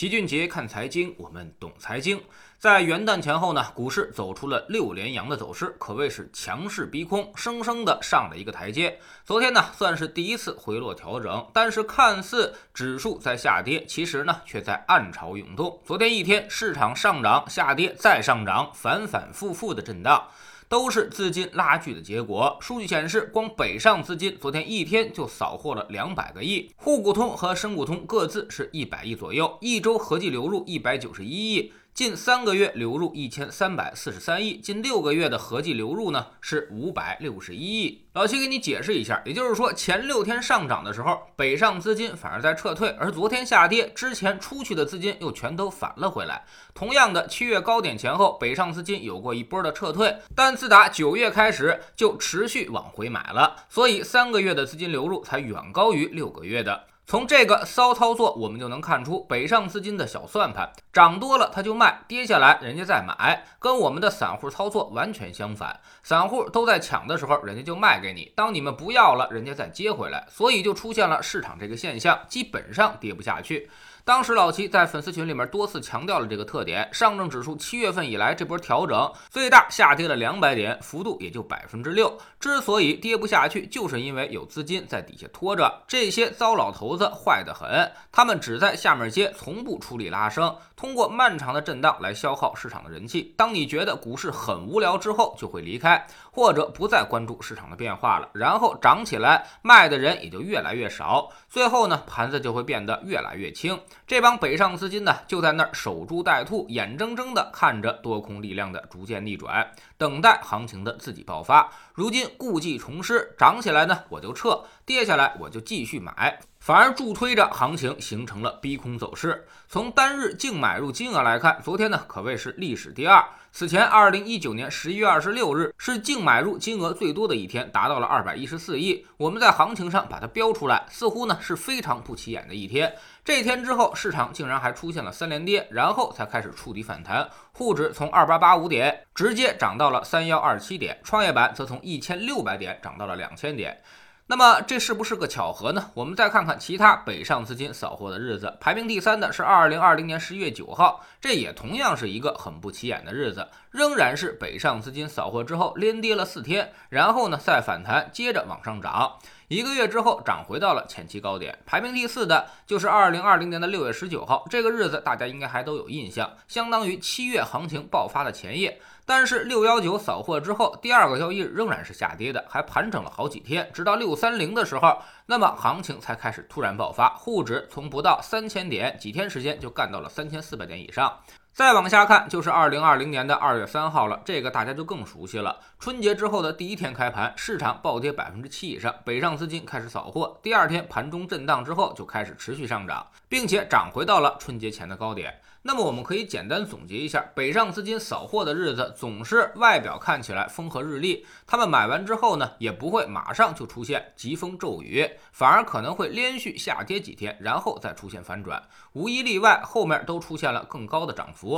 齐俊杰看财经，我们懂财经。在元旦前后呢，股市走出了六连阳的走势，可谓是强势逼空，生生的上了一个台阶。昨天呢，算是第一次回落调整，但是看似指数在下跌，其实呢，却在暗潮涌动。昨天一天，市场上涨、下跌、再上涨，反反复复的震荡。都是资金拉锯的结果。数据显示，光北上资金昨天一天就扫货了两百个亿，沪股通和深股通各自是一百亿左右，一周合计流入一百九十一亿。近三个月流入一千三百四十三亿，近六个月的合计流入呢是五百六十一亿。老七给你解释一下，也就是说前六天上涨的时候，北上资金反而在撤退，而昨天下跌之前出去的资金又全都返了回来。同样的，七月高点前后，北上资金有过一波的撤退，但自打九月开始就持续往回买了，所以三个月的资金流入才远高于六个月的。从这个骚操作，我们就能看出北上资金的小算盘，涨多了他就卖，跌下来人家再买，跟我们的散户操作完全相反。散户都在抢的时候，人家就卖给你；当你们不要了，人家再接回来，所以就出现了市场这个现象，基本上跌不下去。当时老七在粉丝群里面多次强调了这个特点。上证指数七月份以来这波调整最大下跌了两百点，幅度也就百分之六。之所以跌不下去，就是因为有资金在底下拖着。这些糟老头猴子坏得很，他们只在下面接，从不出力拉升，通过漫长的震荡来消耗市场的人气。当你觉得股市很无聊之后，就会离开，或者不再关注市场的变化了。然后涨起来，卖的人也就越来越少，最后呢，盘子就会变得越来越轻。这帮北上资金呢，就在那儿守株待兔，眼睁睁地看着多空力量的逐渐逆转，等待行情的自己爆发。如今故技重施，涨起来呢我就撤，跌下来我就继续买。反而助推着行情形成了逼空走势。从单日净买入金额来看，昨天呢可谓是历史第二。此前，二零一九年十一月二十六日是净买入金额最多的一天，达到了二百一十四亿。我们在行情上把它标出来，似乎呢是非常不起眼的一天。这天之后，市场竟然还出现了三连跌，然后才开始触底反弹。沪指从二八八五点直接涨到了三幺二七点，创业板则从一千六百点涨到了两千点。那么这是不是个巧合呢？我们再看看其他北上资金扫货的日子，排名第三的是二零二零年十一月九号，这也同样是一个很不起眼的日子，仍然是北上资金扫货之后连跌了四天，然后呢再反弹，接着往上涨。一个月之后涨回到了前期高点，排名第四的就是二零二零年的六月十九号，这个日子大家应该还都有印象，相当于七月行情爆发的前夜。但是六幺九扫货之后，第二个交易日仍然是下跌的，还盘整了好几天，直到六三零的时候，那么行情才开始突然爆发，沪指从不到三千点，几天时间就干到了三千四百点以上。再往下看，就是二零二零年的二月三号了，这个大家就更熟悉了。春节之后的第一天开盘，市场暴跌百分之七以上，北上资金开始扫货。第二天盘中震荡之后，就开始持续上涨，并且涨回到了春节前的高点。那么我们可以简单总结一下，北上资金扫货的日子总是外表看起来风和日丽，他们买完之后呢，也不会马上就出现疾风骤雨，反而可能会连续下跌几天，然后再出现反转。无一例外，后面都出现了更高的涨幅。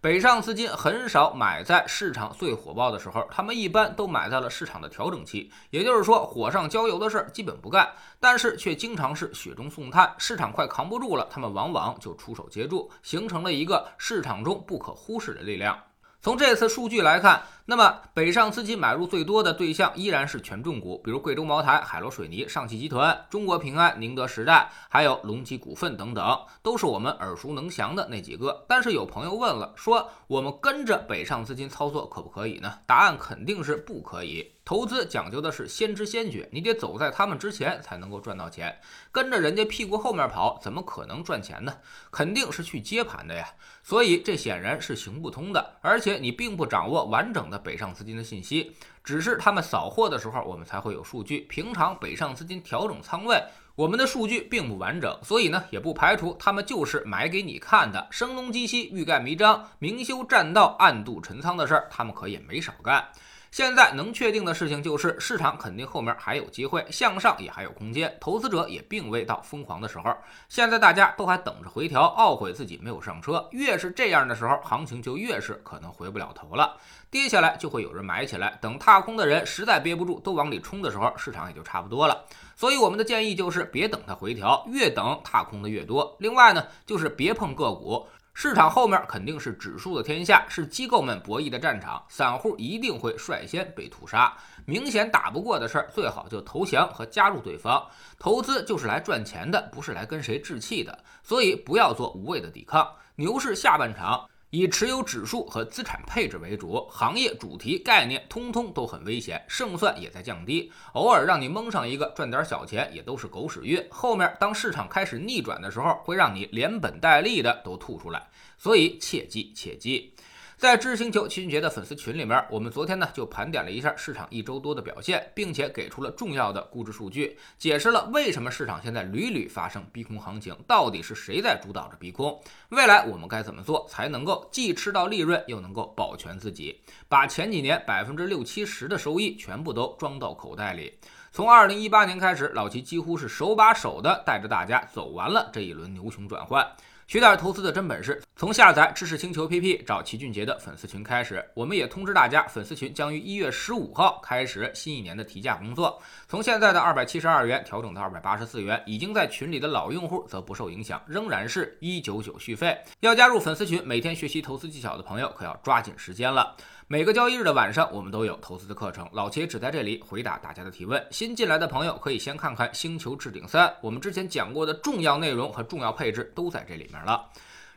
北上资金很少买在市场最火爆的时候，他们一般都买在了市场的调整期，也就是说，火上浇油的事儿基本不干，但是却经常是雪中送炭。市场快扛不住了，他们往往就出手接住，形成了一个市场中不可忽视的力量。从这次数据来看，那么北上资金买入最多的对象依然是权重股，比如贵州茅台、海螺水泥、上汽集团、中国平安、宁德时代，还有隆基股份等等，都是我们耳熟能详的那几个。但是有朋友问了，说我们跟着北上资金操作可不可以呢？答案肯定是不可以。投资讲究的是先知先觉，你得走在他们之前才能够赚到钱。跟着人家屁股后面跑，怎么可能赚钱呢？肯定是去接盘的呀。所以这显然是行不通的。而且你并不掌握完整的北上资金的信息，只是他们扫货的时候，我们才会有数据。平常北上资金调整仓位，我们的数据并不完整，所以呢，也不排除他们就是买给你看的。声东击西、欲盖弥彰、明修栈道、暗度陈仓的事儿，他们可也没少干。现在能确定的事情就是，市场肯定后面还有机会，向上也还有空间，投资者也并未到疯狂的时候。现在大家都还等着回调，懊悔自己没有上车。越是这样的时候，行情就越是可能回不了头了。跌下来就会有人买起来，等踏空的人实在憋不住都往里冲的时候，市场也就差不多了。所以我们的建议就是别等它回调，越等踏空的越多。另外呢，就是别碰个股。市场后面肯定是指数的天下，是机构们博弈的战场，散户一定会率先被屠杀。明显打不过的事儿，最好就投降和加入对方。投资就是来赚钱的，不是来跟谁置气的，所以不要做无谓的抵抗。牛市下半场。以持有指数和资产配置为主，行业主题概念通通都很危险，胜算也在降低。偶尔让你蒙上一个赚点小钱，也都是狗屎运。后面当市场开始逆转的时候，会让你连本带利的都吐出来。所以切记切记。在知识星球齐俊杰的粉丝群里面，我们昨天呢就盘点了一下市场一周多的表现，并且给出了重要的估值数据，解释了为什么市场现在屡屡发生逼空行情，到底是谁在主导着逼空？未来我们该怎么做才能够既吃到利润，又能够保全自己，把前几年百分之六七十的收益全部都装到口袋里？从二零一八年开始，老齐几乎是手把手的带着大家走完了这一轮牛熊转换。学点投资的真本事，从下载知识星球 APP 找齐俊杰的粉丝群开始。我们也通知大家，粉丝群将于一月十五号开始新一年的提价工作，从现在的二百七十二元调整到二百八十四元。已经在群里的老用户则不受影响，仍然是一九九续费。要加入粉丝群，每天学习投资技巧的朋友可要抓紧时间了。每个交易日的晚上，我们都有投资的课程。老齐只在这里回答大家的提问。新进来的朋友可以先看看《星球置顶三》，我们之前讲过的重要内容和重要配置都在这里面了。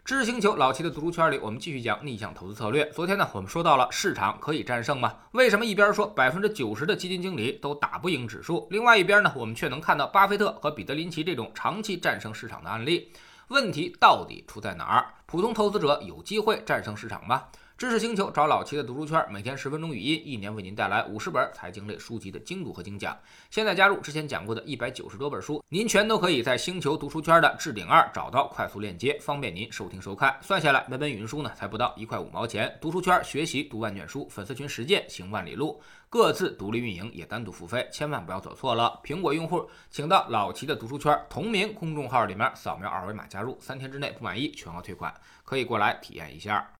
知识星球老齐的读书圈里，我们继续讲逆向投资策略。昨天呢，我们说到了市场可以战胜吗？为什么一边说百分之九十的基金经理都打不赢指数，另外一边呢，我们却能看到巴菲特和彼得林奇这种长期战胜市场的案例？问题到底出在哪儿？普通投资者有机会战胜市场吗？知识星球找老齐的读书圈，每天十分钟语音，一年为您带来五十本财经类书籍的精读和精讲。现在加入之前讲过的一百九十多本书，您全都可以在星球读书圈的置顶二找到快速链接，方便您收听收看。算下来，每本语音书呢才不到一块五毛钱。读书圈学习读万卷书，粉丝群实践行万里路，各自独立运营也单独付费，千万不要走错了。苹果用户请到老齐的读书圈同名公众号里面扫描二维码加入，三天之内不满意全额退款，可以过来体验一下。